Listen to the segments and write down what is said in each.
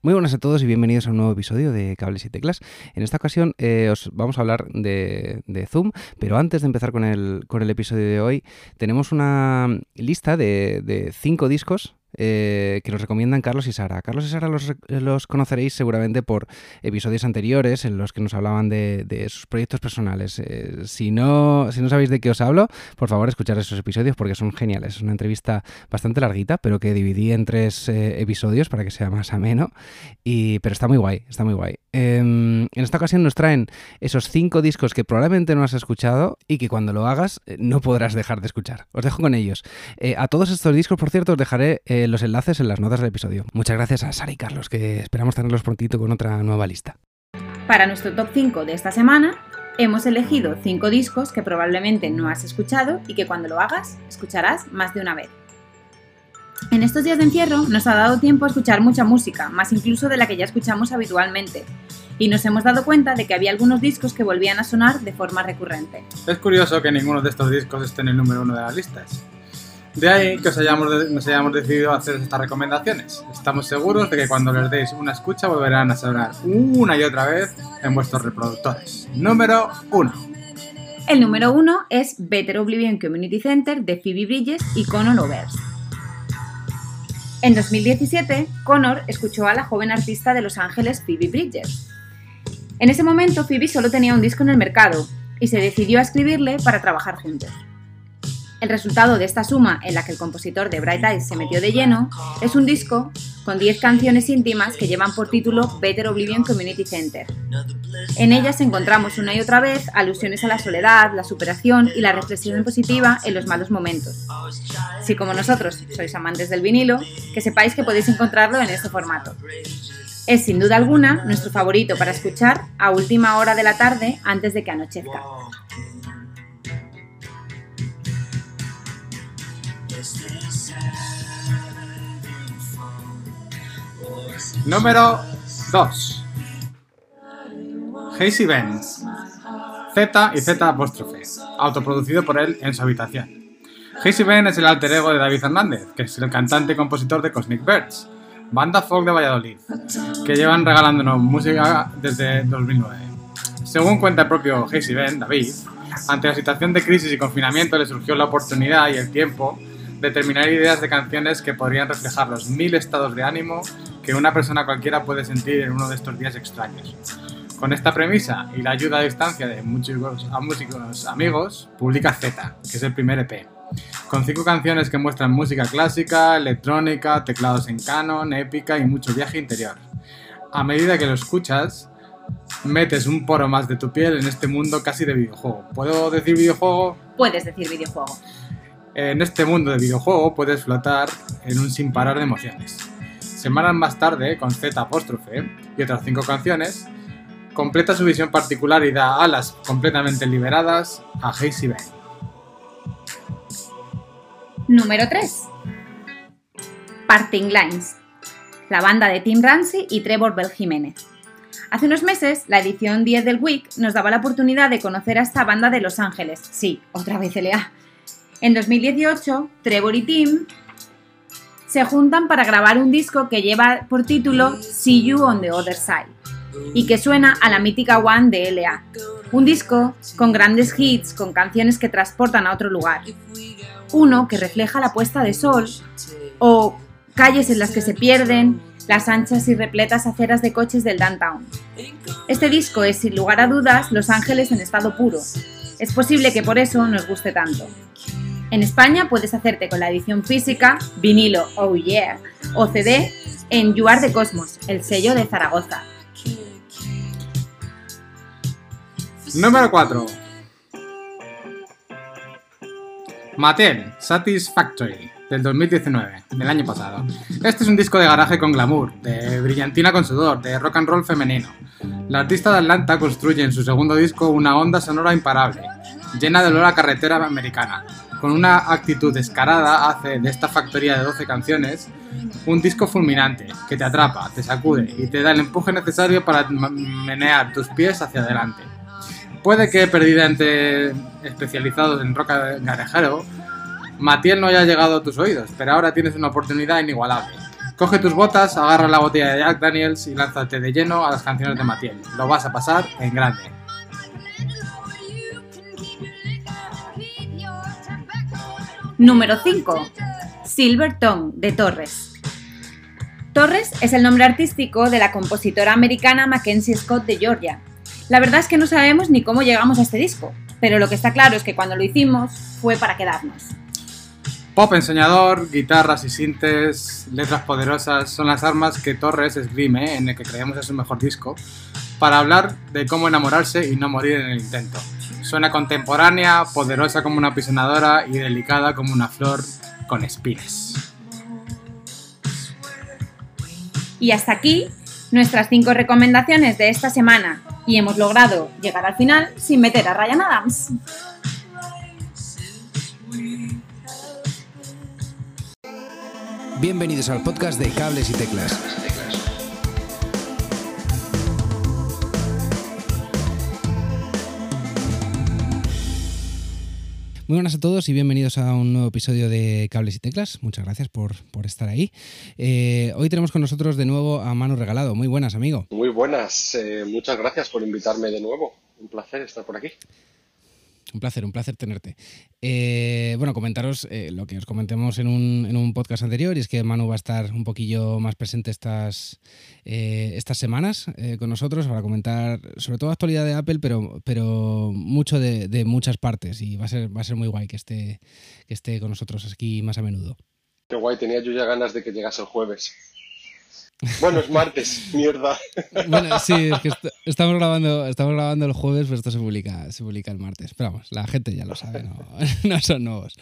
Muy buenas a todos y bienvenidos a un nuevo episodio de Cables y Teclas. En esta ocasión eh, os vamos a hablar de, de, Zoom, pero antes de empezar con el, con el episodio de hoy, tenemos una lista de, de cinco discos eh, que nos recomiendan Carlos y Sara. Carlos y Sara los, conoceréis seguramente por episodios anteriores en los que nos hablaban de, sus proyectos personales. Eh, si, no, si no sabéis de qué os hablo, por favor escuchar esos episodios porque son geniales. Es una entrevista bastante larguita, pero que dividí en tres eh, episodios para que sea más ameno. Y, pero está muy guay, está muy guay. Em, en esta ocasión nos traen esos cinco discos que probablemente no has escuchado y que cuando lo hagas no podrás dejar de escuchar. Os dejo con ellos. a todos estos discos, por cierto, os dejaré los enlaces en las notas del episodio. Muchas gracias a Sara y Carlos, que esperamos tenerlos prontito con otra nueva lista. Para nuestro top 5 de esta semana, hemos elegido 5 discos que probablemente no has escuchado y que cuando lo hagas escucharás más de una vez. En estos días de encierro nos ha dado tiempo a escuchar mucha música, más incluso de la que ya escuchamos habitualmente, y nos hemos dado cuenta de que había algunos discos que volvían a sonar de forma recurrente. Es curioso que ninguno de estos discos esté en el número uno de las listas. De ahí que os hayamos, nos hayamos decidido hacer estas recomendaciones. Estamos seguros de que cuando les deis una escucha volverán a sonar una y otra vez en vuestros reproductores. Número 1. El número 1 es Better Oblivion Community Center de Phoebe Bridges y Conor Overs. En 2017, Connor escuchó a la joven artista de Los Ángeles Phoebe Bridges. En ese momento, Phoebe solo tenía un disco en el mercado y se decidió a escribirle para trabajar juntos. El resultado de esta suma, en la que el compositor de Bright Eyes se metió de lleno, es un disco con 10 canciones íntimas que llevan por título Better Oblivion Community Center. En ellas encontramos una y otra vez alusiones a la soledad, la superación y la reflexión positiva en los malos momentos. Si como nosotros sois amantes del vinilo, que sepáis que podéis encontrarlo en este formato. Es sin duda alguna nuestro favorito para escuchar a última hora de la tarde antes de que anochezca. Número 2. Hazy Ben. Z y Z apóstrofe. Autoproducido por él en su habitación. Hazy Ben es el alter ego de David Hernández, que es el cantante y compositor de Cosmic Birds, banda folk de Valladolid, que llevan regalándonos música desde 2009. Según cuenta el propio Hazy Ben, David, ante la situación de crisis y confinamiento le surgió la oportunidad y el tiempo determinar ideas de canciones que podrían reflejar los mil estados de ánimo que una persona cualquiera puede sentir en uno de estos días extraños. Con esta premisa y la ayuda a distancia de muchos a músicos amigos, publica Z, que es el primer EP, con cinco canciones que muestran música clásica, electrónica, teclados en canon, épica y mucho viaje interior. A medida que lo escuchas, metes un poro más de tu piel en este mundo casi de videojuego. ¿Puedo decir videojuego? Puedes decir videojuego. En este mundo de videojuego puedes flotar en un sin parar de emociones. Semanas más tarde, con Z apóstrofe y otras cinco canciones, completa su visión particular y da alas completamente liberadas a Hazy Ben. Número 3. Parting Lines. La banda de Tim Ramsey y Trevor Bell Jiménez. Hace unos meses, la edición 10 del Week nos daba la oportunidad de conocer a esta banda de Los Ángeles. Sí, otra vez LA en 2018, Trevor y Tim se juntan para grabar un disco que lleva por título See You on the Other Side y que suena a la mítica One de LA. Un disco con grandes hits, con canciones que transportan a otro lugar. Uno que refleja la puesta de sol o calles en las que se pierden las anchas y repletas aceras de coches del downtown. Este disco es sin lugar a dudas Los Ángeles en estado puro. Es posible que por eso nos guste tanto. En España puedes hacerte con la edición física, vinilo, oh yeah, o CD en Yuar de Cosmos, el sello de Zaragoza. Número 4. Mattel, Satisfactory, del 2019, del año pasado. Este es un disco de garaje con glamour, de brillantina con sudor, de rock and roll femenino. La artista de Atlanta construye en su segundo disco una onda sonora imparable, llena de olor a carretera americana, con una actitud descarada, hace de esta factoría de 12 canciones un disco fulminante que te atrapa, te sacude y te da el empuje necesario para menear tus pies hacia adelante. Puede que perdida entre especializados en rock garajero, Matiel no haya llegado a tus oídos, pero ahora tienes una oportunidad inigualable. Coge tus botas, agarra la botella de Jack Daniels y lánzate de lleno a las canciones de Matiel. Lo vas a pasar en grande. Número 5. Silverton de Torres. Torres es el nombre artístico de la compositora americana Mackenzie Scott de Georgia. La verdad es que no sabemos ni cómo llegamos a este disco, pero lo que está claro es que cuando lo hicimos fue para quedarnos. Pop enseñador, guitarras y sintes, letras poderosas son las armas que Torres esgrime en el que creemos es su mejor disco, para hablar de cómo enamorarse y no morir en el intento. Suena contemporánea, poderosa como una pisonadora y delicada como una flor con espinas. Y hasta aquí nuestras 5 recomendaciones de esta semana y hemos logrado llegar al final sin meter a Ryan Adams. Bienvenidos al podcast de Cables y Teclas. Muy buenas a todos y bienvenidos a un nuevo episodio de Cables y Teclas. Muchas gracias por, por estar ahí. Eh, hoy tenemos con nosotros de nuevo a Manu Regalado. Muy buenas, amigo. Muy buenas. Eh, muchas gracias por invitarme de nuevo. Un placer estar por aquí. Un placer, un placer tenerte. Eh, bueno, comentaros eh, lo que os comentemos en un, en un, podcast anterior, y es que Manu va a estar un poquillo más presente estas, eh, estas semanas con nosotros para comentar sobre todo actualidad de Apple, pero, pero mucho de, de, muchas partes, y va a ser, va a ser muy guay que esté, que esté con nosotros aquí más a menudo. Qué guay, tenía yo ya ganas de que llegase el jueves. Bueno, es martes, mierda. Bueno, sí, es que est estamos grabando, estamos grabando el jueves, pero esto se publica, se publica el martes. Pero vamos, la gente ya lo sabe, no, no son nuevos.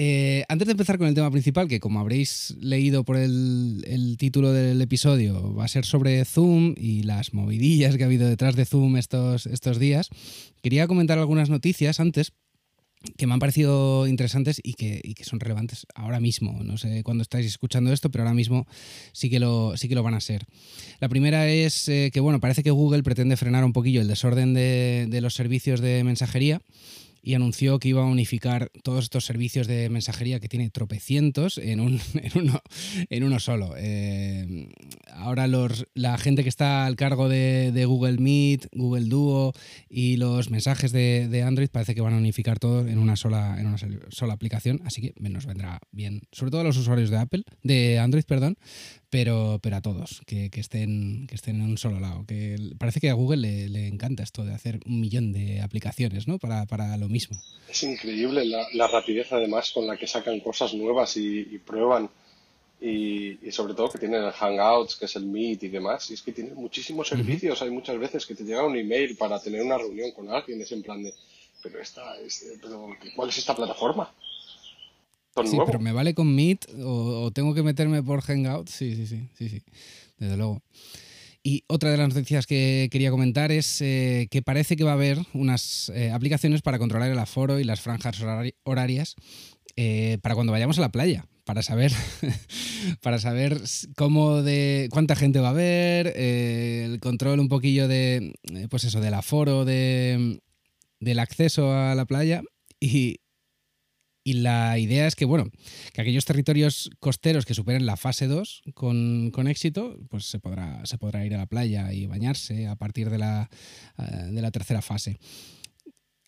Eh, antes de empezar con el tema principal, que como habréis leído por el, el, título del episodio, va a ser sobre Zoom y las movidillas que ha habido detrás de Zoom estos, estos días, quería comentar algunas noticias antes que me han parecido interesantes y que, y que, son relevantes ahora mismo. No sé cuándo estáis escuchando esto, pero ahora mismo sí que lo, sí que lo van a ser. La primera es eh, que, bueno, parece que Google pretende frenar un poquillo el desorden de, de los servicios de mensajería y anunció que iba a unificar todos estos servicios de mensajería que tiene tropecientos en, un, en, uno, en uno, solo. Eh, ahora los, la gente que está al cargo de, de, Google Meet, Google Duo y los mensajes de, de, Android parece que van a unificar todo en una sola, en una sola aplicación, así que nos vendrá bien, sobre todo a los usuarios de Apple, de Android, perdón, pero, pero a todos, que, que, estén, que estén en un solo lado. Que parece que a Google le, le encanta esto de hacer un millón de aplicaciones ¿no? para, para lo mismo. Es increíble la, la, rapidez además con la que sacan cosas nuevas y, y prueban. Y, y, sobre todo que tienen el Hangouts, que es el Meet y demás. Y es que tienen muchísimos servicios. Uh -huh. Hay muchas veces que te llega un email para tener una reunión con alguien. Es en plan de, pero, esta, es, pero ¿cuál es esta plataforma? Sí, nuevo? pero me vale con Meet o, o, tengo que meterme por Hangout. Sí, sí, sí, sí, sí, desde luego. Y otra de las noticias que quería comentar es eh, que parece que va a haber unas eh, aplicaciones para controlar el aforo y las franjas horari horarias eh, para cuando vayamos a la playa. Para saber, para saber cómo de cuánta gente va a haber, eh, el control un poquillo de, pues eso, del aforo, de, del acceso a la playa y, y la idea es que, bueno, que aquellos territorios costeros que superen la fase 2 con, con, éxito, pues se podrá, se podrá ir a la playa y bañarse a partir de la, uh, de la tercera fase.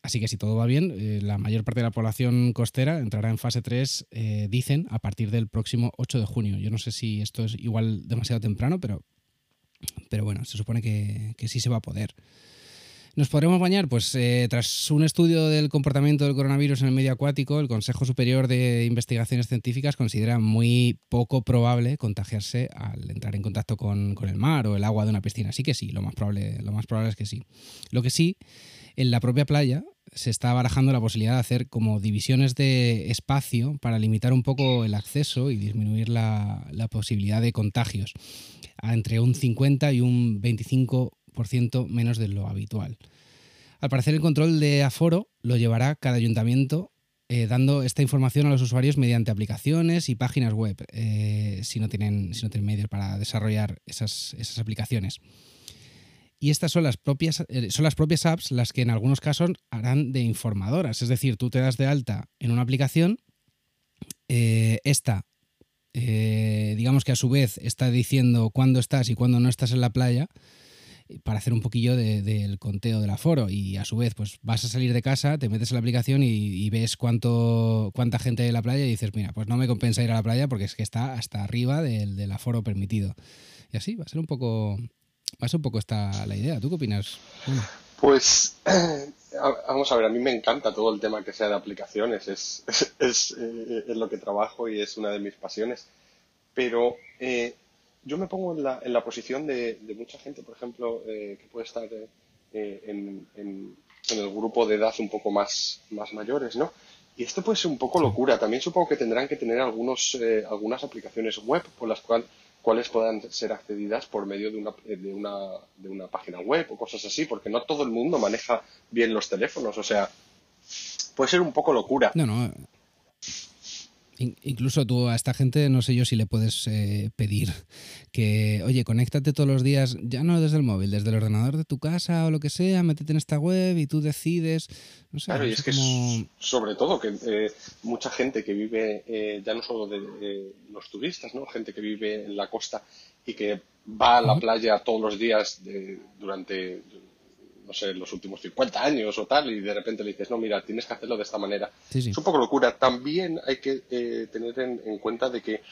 Así que si todo va bien, eh, la mayor parte de la población costera entrará en fase 3, eh, dicen, a partir del próximo 8 de junio. Yo no sé si esto es igual demasiado temprano, pero, pero bueno, se supone que, que sí se va a poder. ¿Nos podremos bañar? Pues eh, tras un estudio del comportamiento del coronavirus en el medio acuático, el Consejo Superior de Investigaciones Científicas considera muy poco probable contagiarse al entrar en contacto con, el mar o el agua de una piscina. Así que sí, lo más, probable, lo más probable es que sí. Lo que sí, en la propia playa se está barajando la posibilidad de hacer como divisiones de espacio para limitar un poco el acceso y disminuir la, posibilidad de contagios entre un 50 y un 25 menos de lo habitual. Al parecer el control de aforo lo llevará cada ayuntamiento eh, dando esta información a los usuarios mediante aplicaciones y páginas web, eh, si, no tienen, si no tienen medios para desarrollar esas, esas aplicaciones. Y estas son las, propias, eh, son las propias apps las que en algunos casos harán de informadoras. Es decir, tú te das de alta en una aplicación, esta digamos que a su vez está diciendo cuándo estás y cuándo no estás en la playa para hacer un poquillo del conteo del aforo y a su vez pues vas a salir de casa, te metes en la aplicación y, ves cuánto cuánta gente hay en la playa y dices, mira, pues no me compensa ir a la playa porque es que está hasta arriba del, aforo permitido. Y así va a ser un poco va a ser un poco esta la idea. ¿Tú qué opinas? Pues vamos a ver, a mí me encanta todo el tema que sea de aplicaciones, es, es, eh, es lo que trabajo y es una de mis pasiones. Pero eh, yo me pongo en la, en la posición de, mucha gente, por ejemplo, eh, que puede estar eh, en, en, el grupo de edad un poco más, más mayores, ¿no? Y esto puede ser un poco locura. También supongo que tendrán que tener algunos, eh, algunas aplicaciones web por las cuales cuales puedan ser accedidas por medio de una, de, una, de una página web o cosas así, porque no todo el mundo maneja bien los teléfonos. O sea, puede ser un poco locura. No, no. Incluso tú a esta gente, no sé yo si le puedes eh, pedir que, oye, conéctate todos los días, ya no desde el móvil, desde el ordenador de tu casa o lo que sea, métete en esta web y tú decides. No sé, claro, y es que sobre todo que eh, mucha gente que vive, eh, ya no solo de los turistas, ¿no? Gente que vive en la costa y que va a la playa todos los días de, durante no sé, los últimos 50 años o tal, y de repente le dices, no, mira, tienes que hacerlo de esta manera. Es un poco locura. También hay que eh, tener en, cuenta de que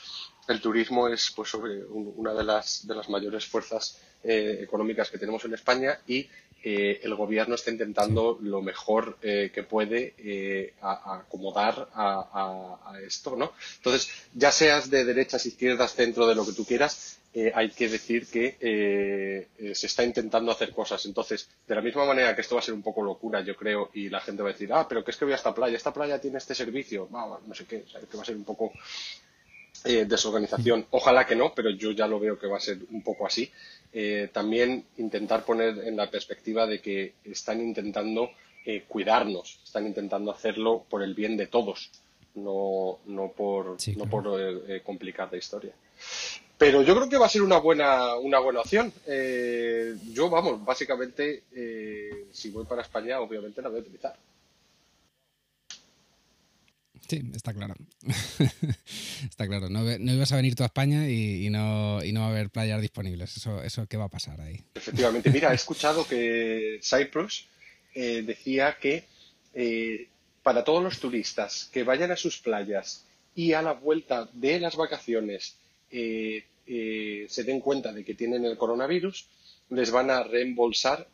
el turismo es pues sobre una de las, de las mayores fuerzas eh, económicas que tenemos en España y eh, el gobierno está intentando lo mejor que puede acomodar a, a, esto, ¿no? Entonces, ya seas de derechas, izquierdas, centro, de lo que tú quieras, eh, hay que decir que eh, eh, se está intentando hacer cosas. Entonces, de la misma manera que esto va a ser un poco locura, yo creo, y la gente va a decir, ah, pero que es que voy a esta playa, esta playa tiene este servicio, no sé qué, que va a ser un poco desorganización. Ojalá que no, pero yo ya lo veo que va a ser un poco así. también intentar poner en la perspectiva de que están intentando cuidarnos, están intentando hacerlo por el bien de todos, no, no por, no por complicar la historia. Pero yo creo que va a ser una buena, una buena opción. Eh, yo, vamos, básicamente, eh, si voy para España, obviamente la voy a utilizar. Sí, está claro. está claro. No, ibas a venir tú a España y, no, y no va a haber playas disponibles. Eso, eso ¿qué va a pasar ahí? Efectivamente. Mira, he escuchado que Cyprus eh, decía que para todos los turistas que vayan a sus playas y a la vuelta de las vacaciones eh, eh, se den cuenta de que tienen el coronavirus, les van a reembolsar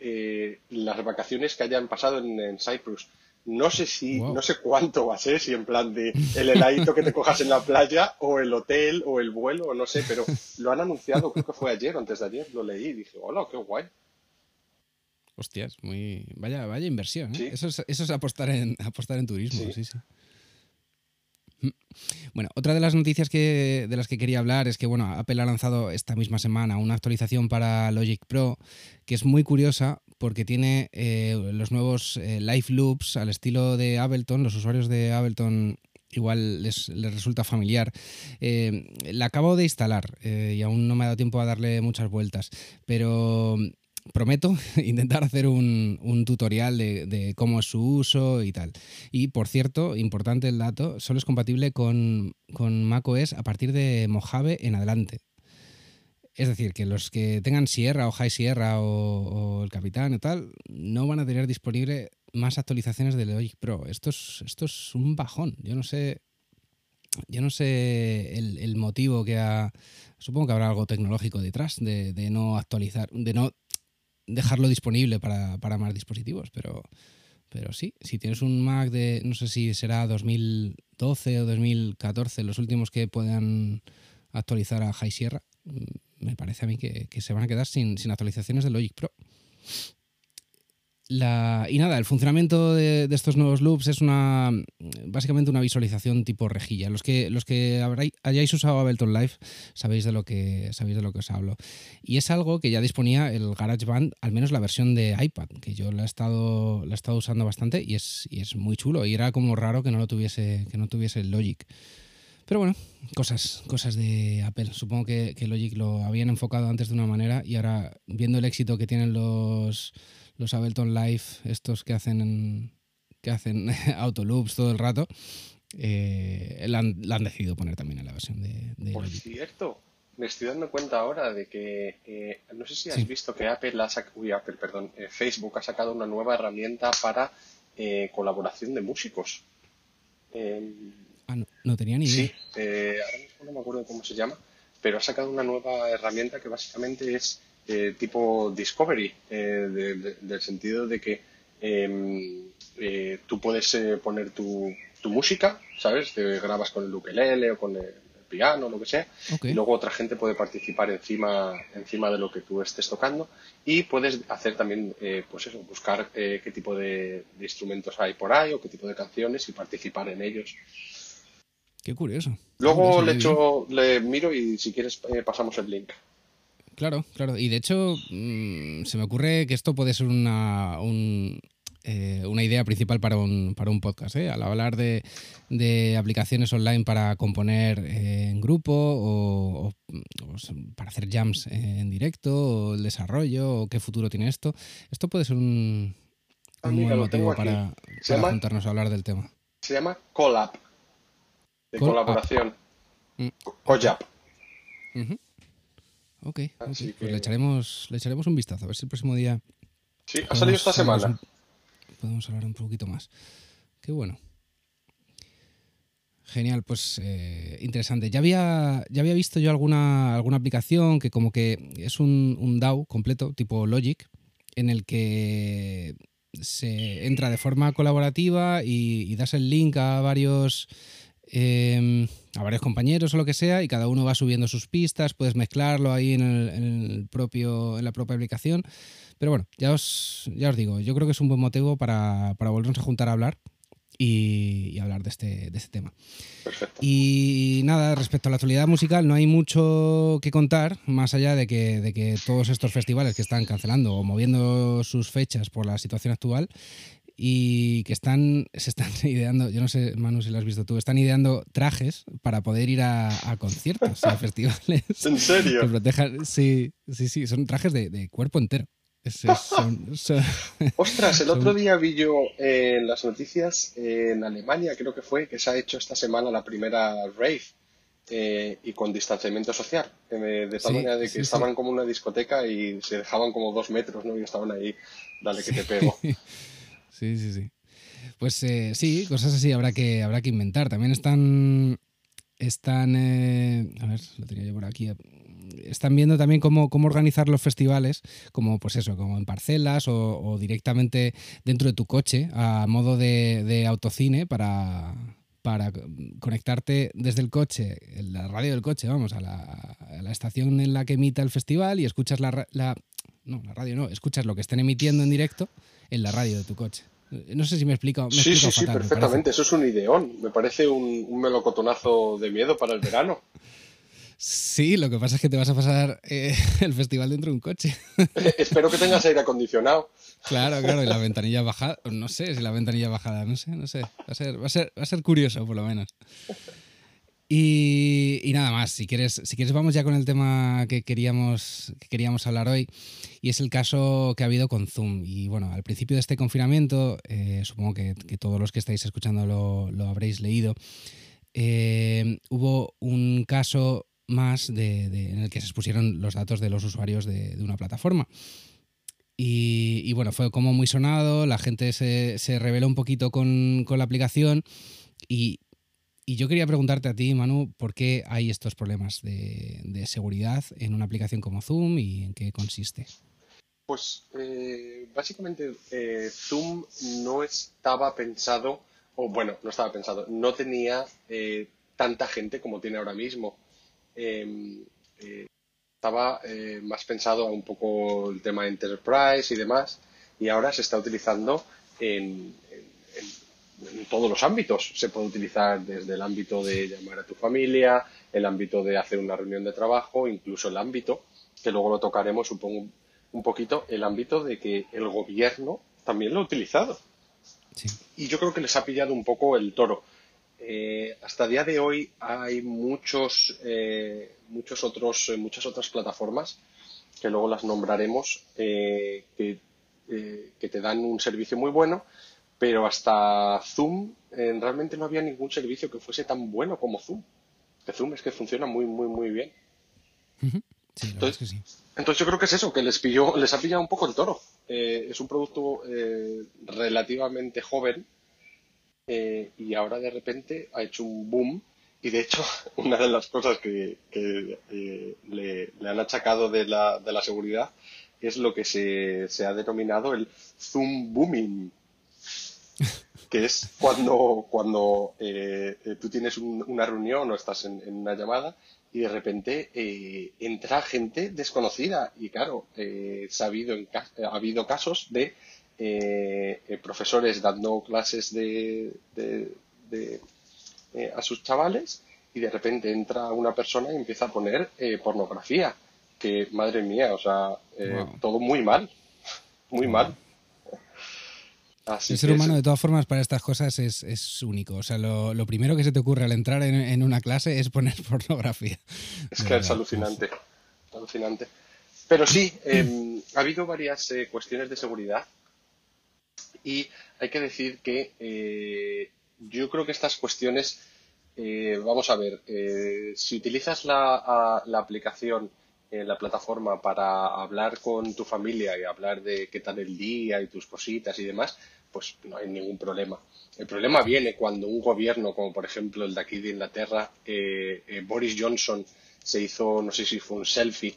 eh, las vacaciones que hayan pasado en, Cyprus. No sé si, no sé cuánto va a ser, si en plan de el heladito que te cojas en la playa, o el hotel, o el vuelo, o no sé, pero lo han anunciado, creo que fue ayer o antes de ayer, lo leí y dije, hola, qué guay. Hostias, muy. Vaya, vaya inversión, Eso, es, eso es apostar en apostar en turismo, sí, sí. Bueno, otra de las noticias que, de las que quería hablar es que bueno, Apple ha lanzado esta misma semana una actualización para Logic Pro que es muy curiosa porque tiene eh, los nuevos eh, Live Loops al estilo de Ableton. Los usuarios de Ableton igual les, resulta familiar. Eh, la acabo de instalar y aún no me ha dado tiempo a darle muchas vueltas, pero prometo intentar hacer un, tutorial de, cómo es su uso y tal. Y por cierto, importante el dato, solo es compatible con, con macOS a partir de Mojave en adelante. Es decir, que los que tengan Sierra o High Sierra o, el Capitán y tal, no van a tener disponible más actualizaciones de Logic Pro. Esto es, esto es un bajón. Yo no sé. Yo no sé el, motivo que ha. Supongo que habrá algo tecnológico detrás de, de no actualizar, de no dejarlo disponible para, más dispositivos, pero, pero sí, si tienes un Mac de, no sé si será 2012 o 2014, los últimos que puedan actualizar a High Sierra, mm, me parece a mí que, se van a quedar sin, sin actualizaciones de Logic Pro y nada, el funcionamiento de, estos nuevos loops es una básicamente una visualización tipo rejilla. Los que, los que hayáis usado Ableton Live sabéis de, lo que, sabéis de lo que os hablo. Y es algo que ya disponía el GarageBand, al menos la versión de iPad, que yo la he estado, la he estado usando bastante y es, y es muy chulo. Y era como raro que no lo tuviese, que no tuviese el Logic. Pero bueno, cosas, cosas de Apple. Supongo que, que Logic lo habían enfocado antes de una manera y ahora, viendo el éxito que tienen los los Ableton Live, estos que hacen, que hacen autoloops todo el rato, eh, la, han, decidido poner también en la versión de, Por cierto, me estoy dando cuenta ahora de que eh, no sé si has visto que Apple, ha Apple perdón, eh, Facebook ha sacado una nueva herramienta para colaboración de músicos. ah, no, tenía ni idea. Sí, ahora mismo no me acuerdo cómo se llama, pero ha sacado una nueva herramienta que básicamente es tipo Discovery, del sentido de que em, tú puedes poner tu tu música, ¿sabes? Te grabas con el ukelele o con el piano, lo que sea, y luego otra gente puede participar encima, encima de lo que tú estés tocando y puedes hacer también, eh, pues eso, buscar eh, qué tipo de, instrumentos hay por ahí o qué tipo de canciones y participar en ellos. Qué curioso. Luego le echo, le miro y si quieres eh, pasamos el link. Claro, claro. Y de hecho, mm, se me ocurre que esto puede ser una, un, eh, una idea principal para un, para un podcast. ¿eh? Al hablar de, de, aplicaciones online para componer eh, en grupo o, para hacer jams en directo o el desarrollo o qué futuro tiene esto, esto puede ser un, ah, buen motivo para, juntarnos a hablar del tema. Se llama Collab, de colaboración. Mm. Collab. Ok, pues le echaremos, le echaremos un vistazo, a ver si el próximo día... Sí, ha salido esta semana podemos hablar un poquito más. Qué bueno. Genial, pues eh, interesante. Ya había, ya había visto yo alguna, alguna aplicación que como que es un, un DAO completo, tipo Logic, en el que se entra de forma colaborativa y, das el link a varios em, a varios compañeros o lo que sea y cada uno va subiendo sus pistas, puedes mezclarlo ahí en, el, propio, en la propia aplicación. Pero bueno, ya os, ya os digo, yo creo que es un buen motivo para, volvernos a juntar a hablar y, hablar de este, de este tema. Perfecto. Y nada, respecto a la actualidad musical, no hay mucho que contar, más allá de que, de que todos estos festivales que están cancelando o moviendo sus fechas por la situación actual y que están, se están ideando, yo no sé, Manu, si lo has visto tú, están ideando trajes para poder ir a, conciertos, a festivales. ¿En serio? Que protejan, sí, sí, sí, son trajes de cuerpo entero. Ostras, el otro día vi yo en las noticias en Alemania, creo que fue, que se ha hecho esta semana la primera rave eh, y con distanciamiento social, de tal manera de que estaban como una discoteca y se dejaban como dos metros, ¿no? Y estaban ahí, dale que te pego. Sí, sí, sí. Pues eh, sí, cosas así habrá que, habrá que inventar. También están, están, eh, a ver, lo tenía yo por aquí están viendo también cómo, cómo organizar los festivales, como pues eso, como en parcelas o, directamente dentro de tu coche, a modo de, autocine para, para conectarte desde el coche, la radio del coche, vamos, a la, estación en la que emita el festival y escuchas la, la, no, la radio no, escuchas lo que estén emitiendo en directo en la radio de tu coche. No sé si me explico. sí, sí, sí, perfectamente. Eso es un ideón. Me parece un, un melocotonazo de miedo para el verano. Sí, lo que pasa es que te vas a pasar eh, el festival dentro de un coche. Espero que tengas aire acondicionado. Claro, claro, y la ventanilla bajada, no sé si la ventanilla bajada, no sé, no sé. Va a ser, va a ser, va a ser curioso, por lo menos. Y, nada más, si quieres, si quieres vamos ya con el tema que queríamos, que queríamos hablar hoy, y es el caso que ha habido con Zoom. Y bueno, al principio de este confinamiento, eh, supongo que, todos los que estáis escuchando lo, lo habréis leído, eh, hubo un caso más de, en el que se expusieron los datos de los usuarios de, una plataforma. Y, bueno, fue como muy sonado, la gente se, se reveló un poquito con, la aplicación y, yo quería preguntarte a ti, Manu, ¿por qué hay estos problemas de, seguridad en una aplicación como Zoom y en qué consiste? Pues eh, básicamente eh, Zoom no estaba pensado, o bueno, no estaba pensado, no tenía eh, tanta gente como tiene ahora mismo. Em, eh, estaba eh, más pensado a un poco el tema enterprise y demás, y ahora se está utilizando en, todos los ámbitos. Se puede utilizar desde el ámbito de llamar a tu familia, el ámbito de hacer una reunión de trabajo, incluso el ámbito, que luego lo tocaremos, supongo, un poquito, el ámbito de que el gobierno también lo ha utilizado. Y yo creo que les ha pillado un poco el toro eh, hasta el día de hoy hay muchos, eh, muchos otros, eh, muchas otras plataformas que luego las nombraremos que, que, te dan un servicio muy bueno, pero hasta Zoom eh, realmente no había ningún servicio que fuese tan bueno como Zoom. Que Zoom es que funciona muy, muy, muy bien. Sí, la verdad es que sí. Entonces yo creo que es eso, que les pilló, les ha pillado un poco el toro. Eh, es un producto eh, relativamente joven y ahora de repente ha hecho un boom. Y de hecho, una de las cosas que, que, le, le han achacado de la, de la seguridad es lo que se, se ha denominado el Zoom booming, que es cuando, cuando eh, eh, tú tienes un- una reunión o estás en, en una llamada y de repente eh, entra gente desconocida. Y claro, eh, ha, habido en ha habido casos de eh, eh, profesores dando clases de, de- de, a sus chavales y de repente entra una persona y empieza a poner eh, pornografía. Que madre mía, o sea, Wow. todo muy mal, muy mal. Así El ser humano, de todas formas, para estas cosas es, es único. O sea, lo, lo primero que se te ocurre al entrar en, en una clase es poner pornografía. Es que es alucinante, alucinante. Pero sí, eh, ha habido varias eh, cuestiones de seguridad y hay que decir que eh, yo creo que estas cuestiones, eh, vamos a ver, si utilizas la, a- la aplicación, eh, la plataforma para hablar con tu familia y hablar de qué tal el día y tus cositas y demás, pues no hay ningún problema. El problema viene cuando un gobierno, como por ejemplo el de aquí de Inglaterra, eh, eh, Boris Johnson se hizo, no sé si fue un selfie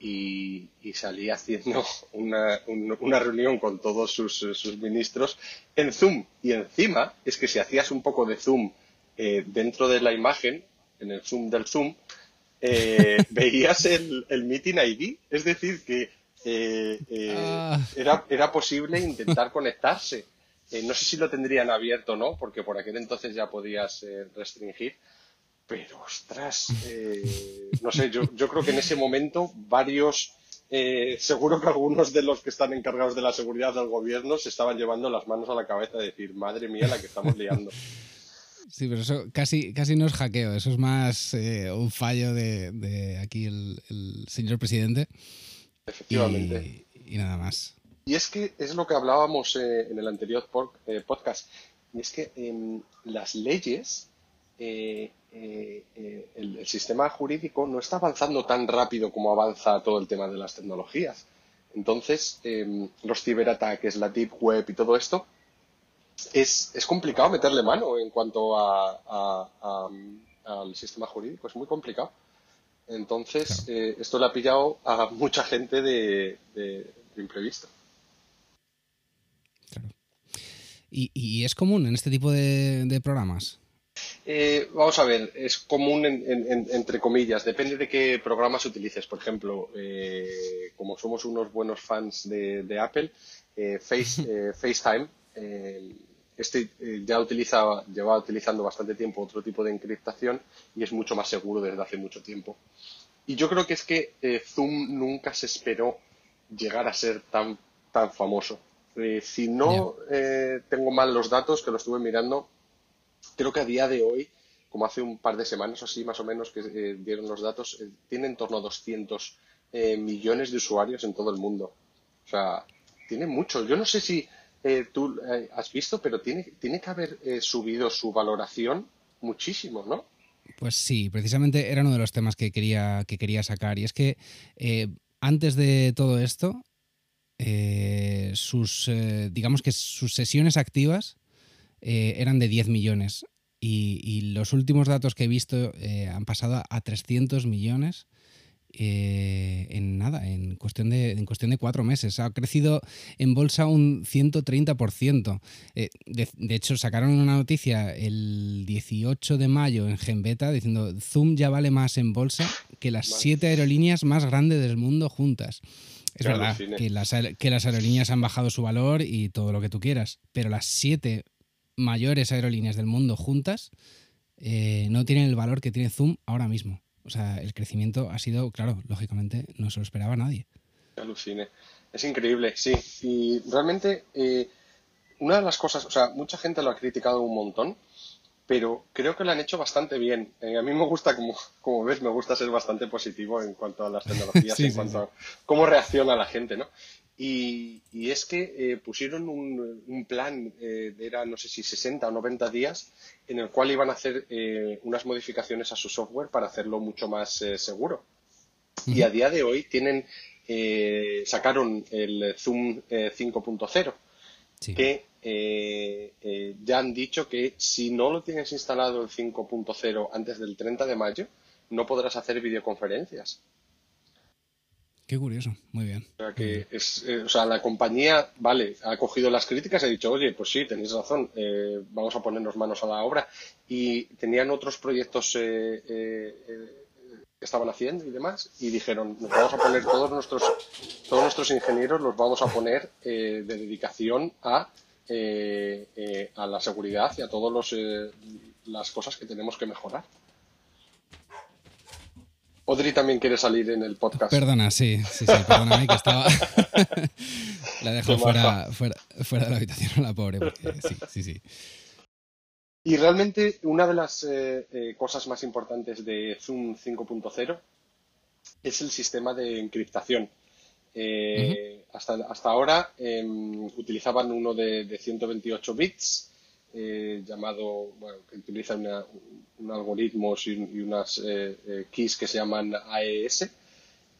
y, salía haciendo una, un- una reunión con todos sus, sus ministros en Zoom. Y encima es que si hacías un poco de Zoom eh, dentro de la imagen, en el Zoom del Zoom, eh, veías el, el Meeting ID. Es decir, que eh, eh, Ah. era, era posible intentar conectarse. No sé si lo tendrían abierto o no, porque por aquel entonces ya podías restringir. Pero, ostras, eh, no sé, yo, yo creo que en ese momento varios, eh, seguro que algunos de los que están encargados de la seguridad del gobierno se estaban llevando las manos a la cabeza de decir, madre mía, la que estamos liando. Sí, pero eso casi, casi no es hackeo, eso es más eh, un fallo de, de aquí el, el señor presidente. Efectivamente. Y, y nada más. Y es que es lo que hablábamos eh, en el anterior por- eh, podcast, y es que em, las leyes, el, el sistema jurídico no está avanzando tan rápido como avanza todo el tema de las tecnologías. Entonces, em, los ciberataques, la deep web y todo esto, es, es complicado meterle mano en cuanto a, a- a- al sistema jurídico, es muy complicado. Entonces, eh, esto le ha pillado a mucha gente de, de- de imprevisto. Claro. Y, y es común en este tipo de, de programas. Eh, vamos a ver, es común en- en- en- entre comillas, depende de qué programas utilices. Por ejemplo, eh, como somos unos buenos fans de, de Apple, eh, Face, FaceTime, este eh, ya utiliza, lleva utilizando bastante tiempo otro tipo de encriptación y es mucho más seguro desde hace mucho tiempo. Y yo creo que es que eh, Zoom nunca se esperó llegar a ser tan, tan famoso. Eh, si no tengo mal los datos, que lo estuve mirando, creo que a día de hoy, como hace un par de semanas o así más o menos que dieron los datos, tiene en torno a 200 eh, millones de usuarios en todo el mundo. O sea, tiene mucho. Yo no sé si eh, tú eh, has visto, pero tiene, tiene que haber eh, subido su valoración muchísimo, ¿no? Pues sí, precisamente era uno de los temas que quería, que quería sacar. Y es que antes de todo esto, sus, digamos que sus sesiones activas eran de 10 millones. Y, y los últimos datos que he visto han pasado a 300 millones eh, en nada, en cuestión, de, en cuestión de cuatro meses. Ha crecido en bolsa un 130%. Eh, de, de hecho, sacaron una noticia el 18 de mayo en Genbeta diciendo Zoom ya vale más en bolsa que las Vale. siete aerolíneas más grandes del mundo juntas. Es verdad que las, que las aerolíneas han bajado su valor y todo lo que tú quieras, pero las siete mayores aerolíneas del mundo juntas eh, no tienen el valor que tiene Zoom ahora mismo. O sea, el crecimiento ha sido, claro, lógicamente no se lo esperaba nadie. Alucine. Es increíble, sí. Y realmente, eh, una de las cosas, o sea, mucha gente lo ha criticado un montón, pero creo que lo han hecho bastante bien. Eh, a mí me gusta, como, como ves, me gusta ser bastante positivo en cuanto a las tecnologías Sí, y en sí, cuanto sí. a cómo reacciona la gente, ¿no? Y, es que eh, pusieron un, plan, eh, era no sé si 60 o 90 días, en el cual iban a hacer eh, unas modificaciones a su software para hacerlo mucho más seguro. Y a día de hoy tienen, sacaron el Zoom 5.0, que ya han dicho que si no lo tienes instalado el 5.0 antes del 30 de mayo, no podrás hacer videoconferencias. Qué curioso, muy bien. O sea, que es, eh, o sea, la compañía, vale, ha cogido las críticas y ha dicho, oye, pues sí, tenéis razón, eh, vamos a ponernos manos a la obra. Y tenían otros proyectos eh, que estaban haciendo y demás, y dijeron, nos vamos a poner todos nuestros, todos nuestros ingenieros, los vamos a poner de dedicación a, a la seguridad y a todas las cosas que tenemos que mejorar. Odri también quiere salir en el podcast. Perdona, sí, sí, sí, perdóname que estaba. la he dejado fuera, fuera, de la habitación la pobre, sí, sí, sí. Y realmente una de las eh, eh, cosas más importantes de Zoom 5.0 es el sistema de encriptación. Eh, hasta, hasta ahora em, utilizaban uno de, de 128 bits eh, llamado, bueno, que utiliza un algoritmo y, unas eh, eh, keys que se llaman AES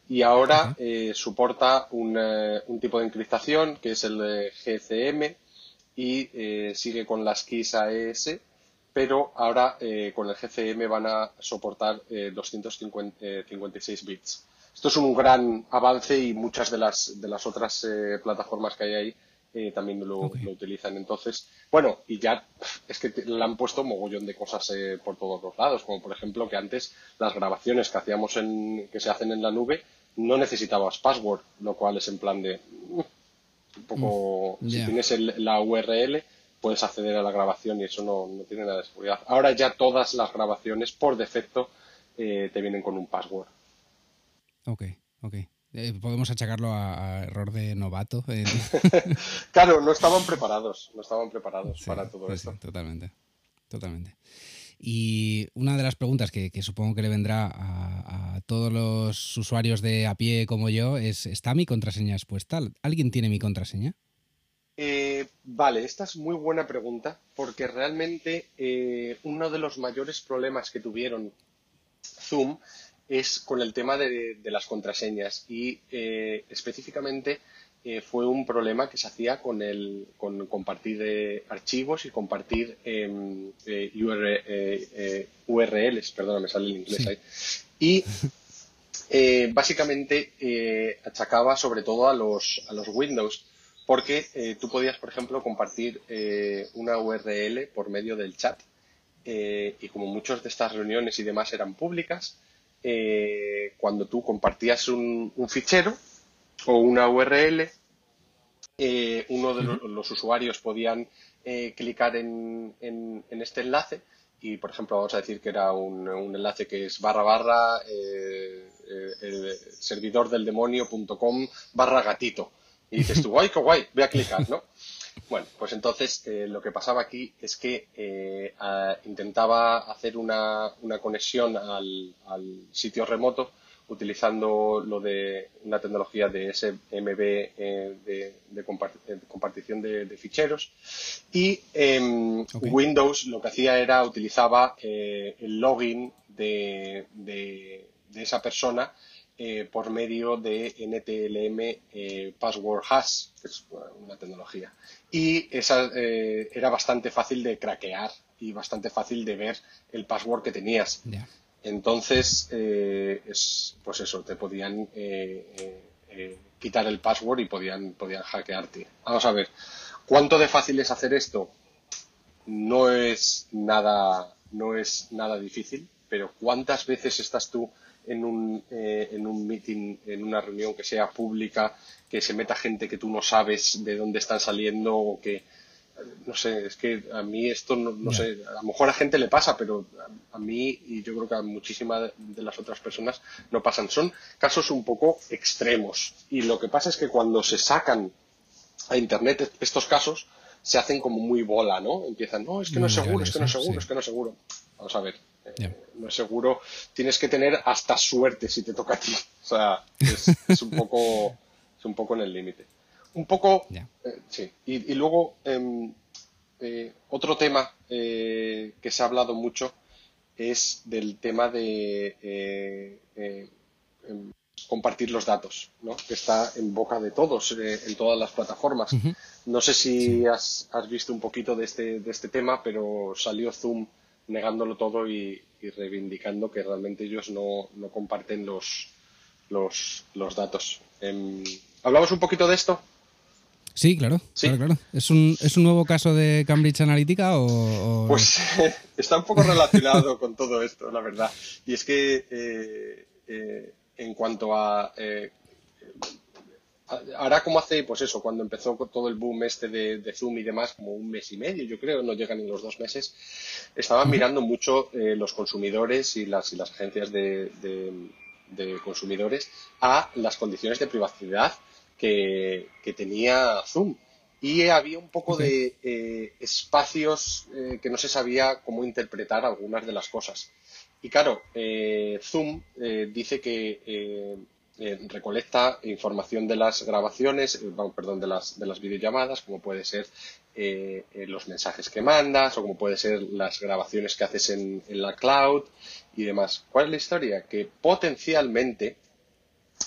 y ahora soporta un, tipo de encriptación que es el GCM y sigue con las keys AES pero ahora con el GCM van a soportar 256 bits. Esto es un gran avance y muchas de las, de las otras plataformas que hay ahí eh, también lo, utilizan. Entonces, bueno, y ya es que le han puesto mogollón de cosas eh, por todos los lados, como por ejemplo que antes las grabaciones que hacíamos en, que se hacen en la nube no necesitabas password, lo cual es en plan de uh, un poco, mm, si tienes la URL puedes acceder a la grabación y eso no, tiene nada de seguridad. Ahora ya todas las grabaciones por defecto eh, te vienen con un password. Ok, ok. Eh, podemos achacarlo a, error de novato. claro, no estaban preparados, no estaban preparados para todo esto. totalmente, totalmente. Y una de las preguntas que, supongo que le vendrá a, todos los usuarios de a pie como yo es, ¿está mi contraseña expuesta? ¿Alguien tiene mi contraseña? Eh, vale, esta es muy buena pregunta porque realmente eh, uno de los mayores problemas que tuvieron Zoom es con el tema de, las contraseñas y eh, específicamente eh, fue un problema que se hacía con el con compartir eh, archivos y compartir em, URLs, perdona, me sale el inglés ahí. Y básicamente achacaba sobre todo a los, a los Windows porque tú podías, por ejemplo, compartir una URL por medio del chat y como muchas de estas reuniones y demás eran públicas, eh, cuando tú compartías un, fichero o una URL, eh, uno de los, usuarios podían eh, clicar en, este enlace y, por ejemplo, vamos a decir que era un, enlace que es barra barra el servidor del demonio.com barra gatito. Y dices tú, guay, qué guay, voy a clicar, ¿no? Bueno, pues entonces eh, lo que pasaba aquí es que eh, intentaba hacer una, conexión al, sitio remoto utilizando lo de una tecnología de SMB eh, de, compartición de, ficheros. Y em, Windows lo que hacía era utilizaba el login de, esa persona por medio de NTLM Password Hash, que es una tecnología y esa eh, era bastante fácil de craquear y bastante fácil de ver el password que tenías. Entonces, eh, es, pues eso, te podían eh, quitar el password y podían, podían hackearte. Vamos a ver, ¿cuánto de fácil es hacer esto? No es nada, no es nada difícil, pero ¿cuántas veces estás tú en un, en un meeting, en una reunión que sea pública, que se meta gente que tú no sabes de dónde están saliendo o que no sé, es que a mí esto no, sé, a lo mejor a gente le pasa, pero a, mí y yo creo que a muchísimas de las otras personas no pasan. Son casos un poco extremos y lo que pasa es que cuando se sacan a internet estos casos se hacen como muy bola, ¿no? Empiezan, no, es que no es seguro, es que no es seguro, es que no es seguro. Vamos a ver, eh, no es seguro, tienes que tener hasta suerte si te toca a ti. O sea, es un poco un poco en el límite. un poco, eh, sí. Y, luego, em, eh, otro tema eh, que se ha hablado mucho es del tema de em, compartir los datos, ¿no? que está en boca de todos, en todas las plataformas. No sé si has, visto un poquito de este, de este tema, pero salió Zoom negándolo todo y, reivindicando que realmente ellos no, no comparten los, los, los datos. Em, ¿Hablamos un poquito de esto? Sí, claro, claro, claro. ¿Es un, ¿Es un nuevo caso de Cambridge Analytica o...? Pues está un poco relacionado con todo esto, la verdad. Y es que eh, eh, en cuanto a... Eh, ahora como hace, pues eso, cuando empezó todo el boom este de, Zoom y demás, como un mes y medio, yo creo, no llegan ni los dos meses, estaban mirando mucho los consumidores y las, y las agencias de, de consumidores a las condiciones de privacidad que, tenía Zoom. Y había un poco de eh, espacios eh, que no se sabía cómo interpretar algunas de las cosas. Y claro, eh, Zoom dice que recolecta información de las grabaciones, perdón, de las, de las videollamadas, como puede ser los mensajes que mandas o como puede ser las grabaciones que haces en, en la cloud y demás. ¿Cuál es la historia? Que potencialmente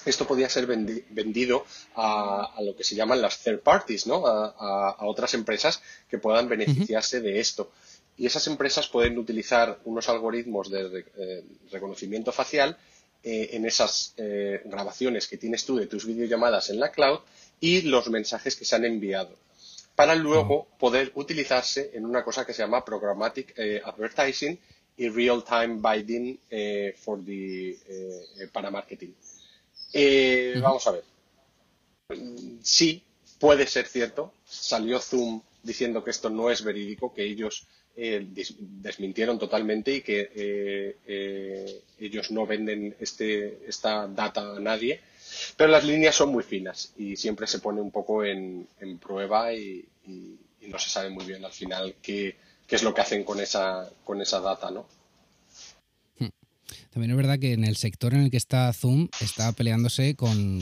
esto podía ser vendido a, lo que se llaman las third parties, ¿no? A, otras empresas que puedan beneficiarse de esto. Y esas empresas pueden utilizar unos algoritmos de eh, reconocimiento facial eh, en esas eh, grabaciones que tienes tú de tus videollamadas en la cloud y los mensajes que se han enviado para luego poder utilizarse en una cosa que se llama programmatic advertising y real time bidding for the, para marketing. Eh, vamos a ver. Sí, puede ser cierto. Salió Zoom diciendo que esto no es verídico, que ellos eh, desmintieron totalmente y que eh, ellos no venden este, esta data a nadie. Pero las líneas son muy finas y siempre se pone un poco en, prueba y, no se sabe muy bien al final qué, qué es lo que hacen con esa, con esa data, ¿no? También es verdad que en el sector en el que está Zoom está peleándose con,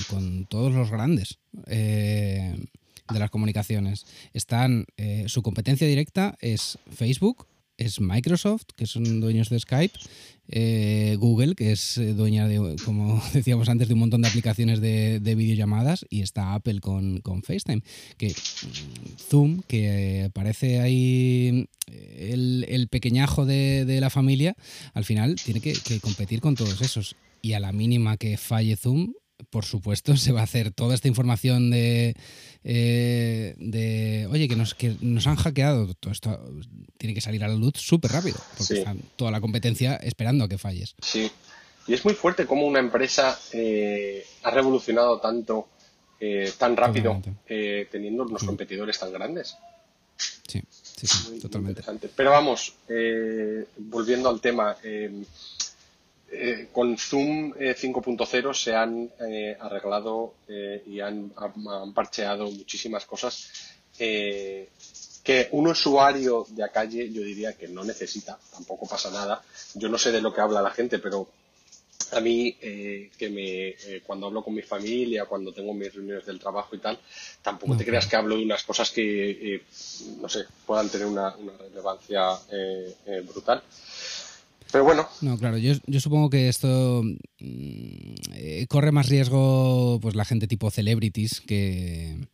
todos los grandes eh, de las comunicaciones. Están, eh, su competencia directa es Facebook, es Microsoft, que son dueños de Skype, eh, Google, que es eh, dueña de, como decíamos antes, de un montón de aplicaciones de, videollamadas, y está Apple con, FaceTime. Que mm, Zoom, que parece ahí el, el pequeñajo de, la familia, al final tiene que competir con todos esos. Y a la mínima que falle Zoom, por supuesto, se va a hacer toda esta información de, eh, de oye, que nos, que nos han hackeado. Todo esto tiene que salir a la luz súper rápido, porque está toda la competencia esperando a que falles. Sí, y es muy fuerte cómo una empresa eh, ha revolucionado tanto, eh, tan rápido, teniendo unos competidores tan grandes. Sí, sí, sí totalmente. Pero vamos, volviendo al tema eh, con Zoom 5.0 eh, se han eh, arreglado y han, parcheado muchísimas cosas que un usuario de a calle yo diría que no necesita, tampoco pasa nada. Yo no sé de lo que habla la gente, pero a mí que me cuando hablo con mi familia, cuando tengo mis reuniones del trabajo y tal, tampoco te creas que hablo de unas cosas que no sé puedan tener una, una relevancia brutal. Pero bueno. No, claro, yo, supongo que esto mm, eh, corre más riesgo pues la gente tipo celebrities que,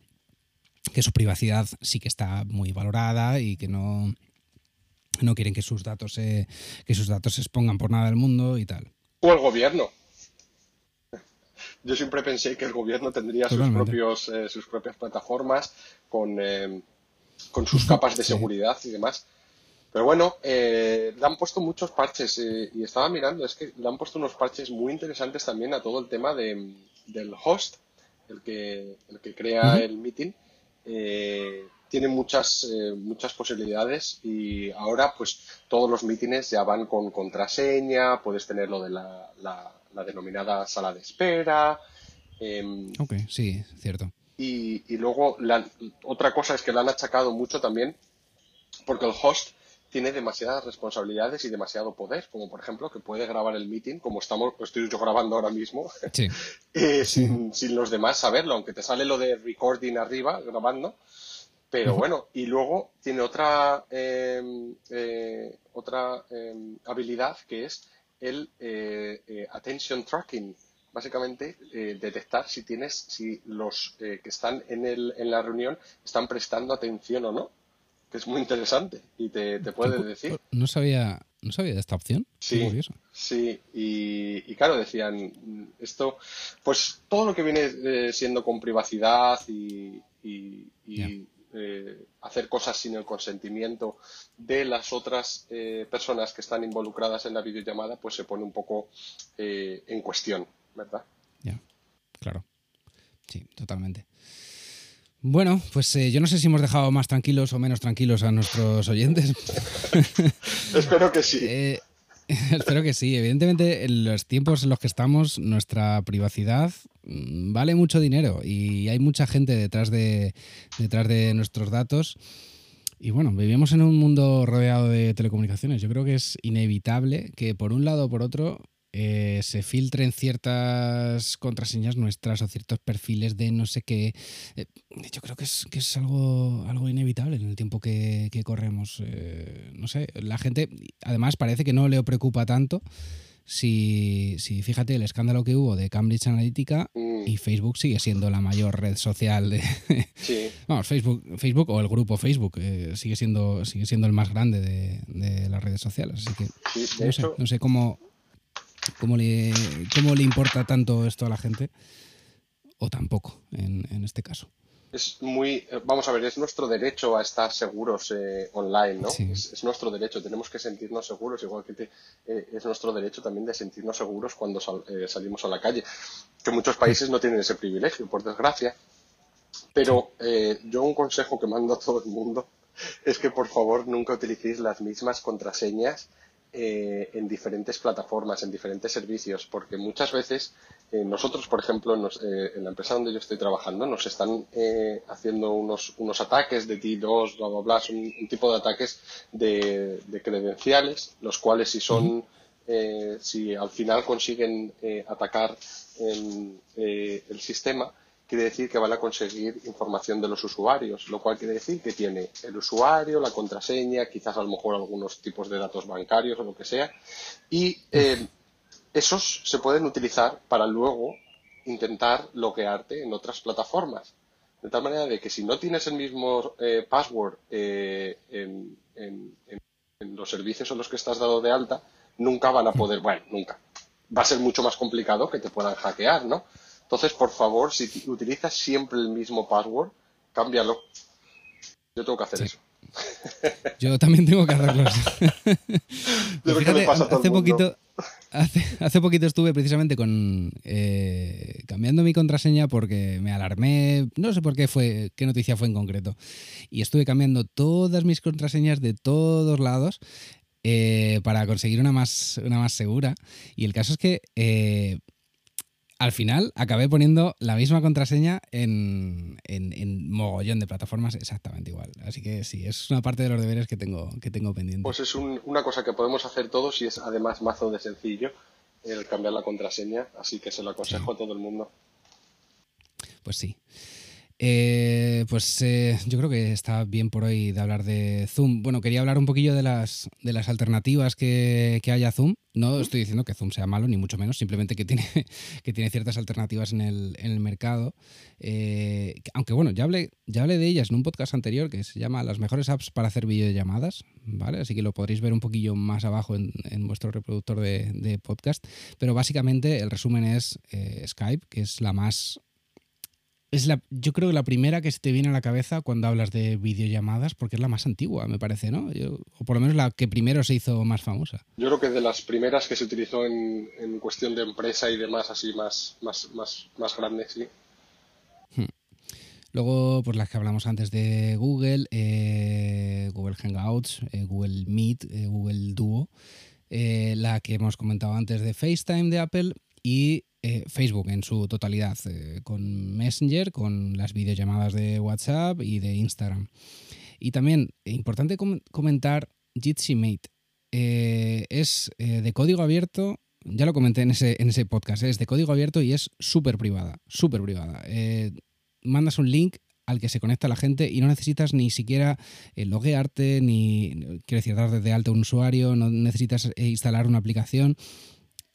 que su privacidad sí que está muy valorada y que no, no quieren que sus datos se, que sus datos se expongan por nada del mundo y tal. O el gobierno. Yo siempre pensé que el gobierno tendría sus propios eh, sus propias plataformas con, eh, con sus capas de seguridad y demás. Pero bueno, eh, le han puesto muchos parches eh, y estaba mirando, es que le han puesto unos parches muy interesantes también a todo el tema de, del host, el que, el que crea el meeting. Eh, tiene muchas, muchas posibilidades y ahora pues todos los mítines ya van con contraseña, puedes tener lo de la, la, denominada sala de espera. Em, ok, sí, cierto. Y, y luego la, otra cosa es que le han achacado mucho también porque el host tiene demasiadas responsabilidades y demasiado poder, como por ejemplo que puede grabar el meeting, como estamos, estoy yo grabando ahora mismo, eh, sin, sin, los demás saberlo, aunque te sale lo de recording arriba, grabando. Pero bueno, y luego tiene otra, em, eh, otra em, habilidad que es el eh, attention tracking. Básicamente, detectar si tienes, si los que están en, el, en la reunión están prestando atención o no que es muy interesante y te, puede decir. No sabía, no sabía de esta opción. Sí, sí y, claro, decían esto, pues todo lo que viene eh, siendo con privacidad y, eh, hacer cosas sin el consentimiento de las otras eh, personas que están involucradas en la videollamada, pues se pone un poco en cuestión, ¿verdad? Ya, claro. Sí, totalmente. Bueno, pues eh, yo no sé si hemos dejado más tranquilos o menos tranquilos a nuestros oyentes. espero que sí. Eh, espero que sí. Evidentemente, en los tiempos en los que estamos, nuestra privacidad mm, vale mucho dinero y hay mucha gente detrás de, detrás de nuestros datos. Y bueno, vivimos en un mundo rodeado de telecomunicaciones. Yo creo que es inevitable que por un lado o por otro eh, se filtren ciertas contraseñas nuestras o ciertos perfiles de no sé qué. Eh, yo creo que es, que es algo, algo inevitable en el tiempo que, corremos. Eh, no sé, la gente, además, parece que no le preocupa tanto. Si, si, fíjate el escándalo que hubo de Cambridge Analytica mm. y Facebook sigue siendo la mayor red social de vamos Facebook Facebook o el grupo Facebook sigue siendo sigue siendo el más grande de, las redes sociales así que no, sé, no sé cómo ¿Cómo le, cómo le importa tanto esto a la gente? O tampoco, en, en este caso es muy, vamos a ver, es nuestro derecho a estar seguros eh, online, ¿no? Es, nuestro derecho, tenemos que sentirnos seguros, igual que eh, es nuestro derecho también de sentirnos seguros cuando eh, salimos a la calle, que muchos países no tienen ese privilegio, por desgracia. Pero yo un consejo que mando a todo el mundo es que por favor nunca utilicéis las mismas contraseñas eh, en diferentes plataformas, en diferentes servicios, porque muchas veces eh, nosotros, por ejemplo, eh, en la empresa donde yo estoy trabajando, nos están haciendo unos, unos ataques de T2, bla, bla, bla, son un tipo de ataques de, credenciales, los cuales si son, si al final consiguen atacar el sistema, quiere decir que van a conseguir información de los usuarios, lo cual quiere decir que tiene el usuario, la contraseña, quizás a lo mejor algunos tipos de datos bancarios o lo que sea, y eh, esos se pueden utilizar para luego intentar loguearte en otras plataformas. De tal manera de que si no tienes el mismo eh, password eh, en, los servicios en los que estás dado de alta, nunca van a poder, bueno, nunca. Va a ser mucho más complicado que te puedan hackear, ¿no? Entonces, por favor, si utilizas siempre el mismo password, cámbialo. Yo tengo que hacer eso. Yo también tengo que hacerlo. hace poquito, hace, poquito estuve precisamente con eh, cambiando mi contraseña porque me alarmé, no sé por qué fue, qué noticia fue en concreto, y estuve cambiando todas mis contraseñas de todos lados eh, para conseguir una más, una más segura. Y el caso es que eh, al final acabé poniendo la misma contraseña en, mogollón de plataformas exactamente igual. Así que sí, es una parte de los deberes que tengo, que tengo pendiente. Pues es una cosa que podemos hacer todos y es además mazo de sencillo el cambiar la contraseña, así que se lo aconsejo a todo el mundo. Pues sí. Eh, pues eh, yo creo que está bien por hoy de hablar de Zoom. Bueno, quería hablar un poquillo de las, de las alternativas que, que hay a Zoom. No estoy diciendo que Zoom sea malo, ni mucho menos, simplemente que tiene, que tiene ciertas alternativas en el, en el mercado. Eh, aunque bueno, ya hablé, ya hablé de ellas en un podcast anterior que se llama Las mejores apps para hacer videollamadas, ¿vale? Así que lo podréis ver un poquillo más abajo en, en vuestro reproductor de, de, podcast. Pero básicamente el resumen es Skype, que es la más es la, yo creo que la primera que se te viene a la cabeza cuando hablas de videollamadas, porque es la más antigua, me parece, ¿no? o por lo menos la que primero se hizo más famosa. Yo creo que de las primeras que se utilizó en, en cuestión de empresa y demás, así más, más, más, más grandes, sí. Hmm. Luego, pues las que hablamos antes de Google, eh, Google Hangouts, eh, Google Meet, eh, Google Duo, la que hemos comentado antes de FaceTime de Apple y eh, Facebook en su totalidad, eh, con Messenger, con las videollamadas de WhatsApp y de Instagram. Y también, importante comentar Jitsi Mate. Eh, es eh, de código abierto, ya lo comenté en ese, en ese podcast, es de código abierto y es súper privada, súper privada. mandas un link al que se conecta la gente y no necesitas ni siquiera loguearte, ni, quiero decir, dar de un usuario, no necesitas instalar una aplicación.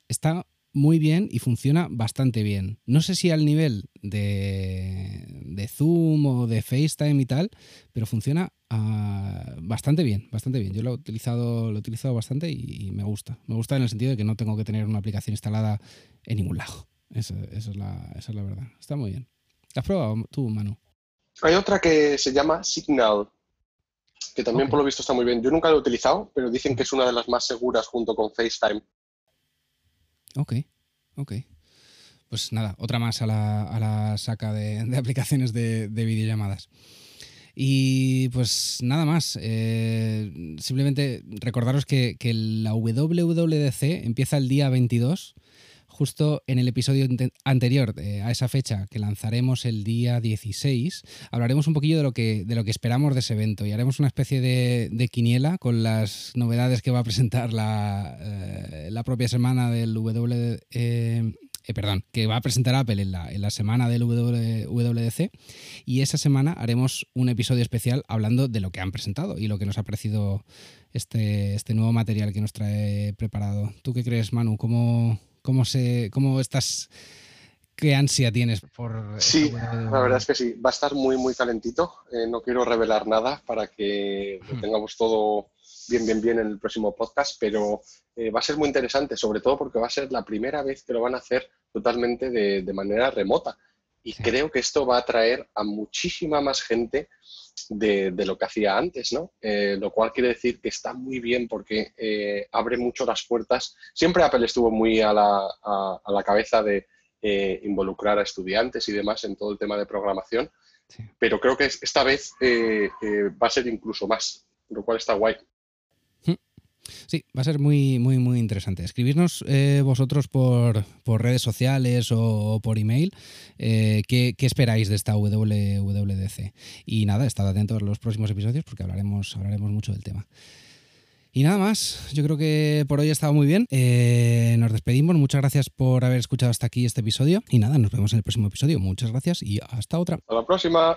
Está muy bien y funciona bastante bien. No sé si al nivel de, de Zoom o de FaceTime y tal, pero funciona uh, bastante bien, bastante bien. Yo lo he utilizado, lo he utilizado bastante y, me gusta. Me gusta en el sentido de que no tengo que tener una aplicación instalada en ningún lado. Eso, eso es, la, esa es la verdad. Está muy bien. ¿Has probado tú, Manu? Hay otra que se llama Signal, que también por lo visto está muy bien. Yo nunca lo he utilizado, pero dicen que es una de las más seguras junto con FaceTime. Ok, ok. Pues nada, otra más a la, a la saca de, aplicaciones de, videollamadas. Y pues nada más, eh, simplemente recordaros que, que, la WWDC empieza el día 22 justo en el episodio anterior eh, a esa fecha que lanzaremos el día 16, hablaremos un poquillo de lo que, de lo que esperamos de ese evento y haremos una especie de, quiniela con las novedades que va a presentar la, eh, la propia semana del W. Eh, perdón, que va a presentar Apple en la, en la semana del WWDC y esa semana haremos un episodio especial hablando de lo que han presentado y lo que nos ha parecido este, este nuevo material que nos trae preparado. ¿Tú qué crees, Manu? ¿Cómo, ¿Cómo, se, cómo estás? ¿Qué ansia tienes por...? Sí, la verdad es que sí. Va a estar muy, muy calentito. Eh, no quiero revelar nada para que lo tengamos todo bien, bien, bien en el próximo podcast, pero eh, va a ser muy interesante, sobre todo porque va a ser la primera vez que lo van a hacer totalmente de, de manera remota. Y creo que esto va a atraer a muchísima más gente de, lo que hacía antes, ¿no? Eh, lo cual quiere decir que está muy bien porque eh, abre mucho las puertas. Siempre Apple estuvo muy a la, a, la cabeza de eh, involucrar a estudiantes y demás en todo el tema de programación, pero creo que esta vez va a ser incluso más, lo cual está guay. Sí, va a ser muy, muy, muy interesante. Escribirnos eh, vosotros por, redes sociales o, por email eh, ¿qué, esperáis de esta WWDC. Y nada, estad atentos a los próximos episodios porque hablaremos, hablaremos mucho del tema. Y nada más, yo creo que por hoy ha estado muy bien. Eh, nos despedimos, muchas gracias por haber escuchado hasta aquí este episodio. Y nada, nos vemos en el próximo episodio. Muchas gracias y hasta otra. Hasta la próxima.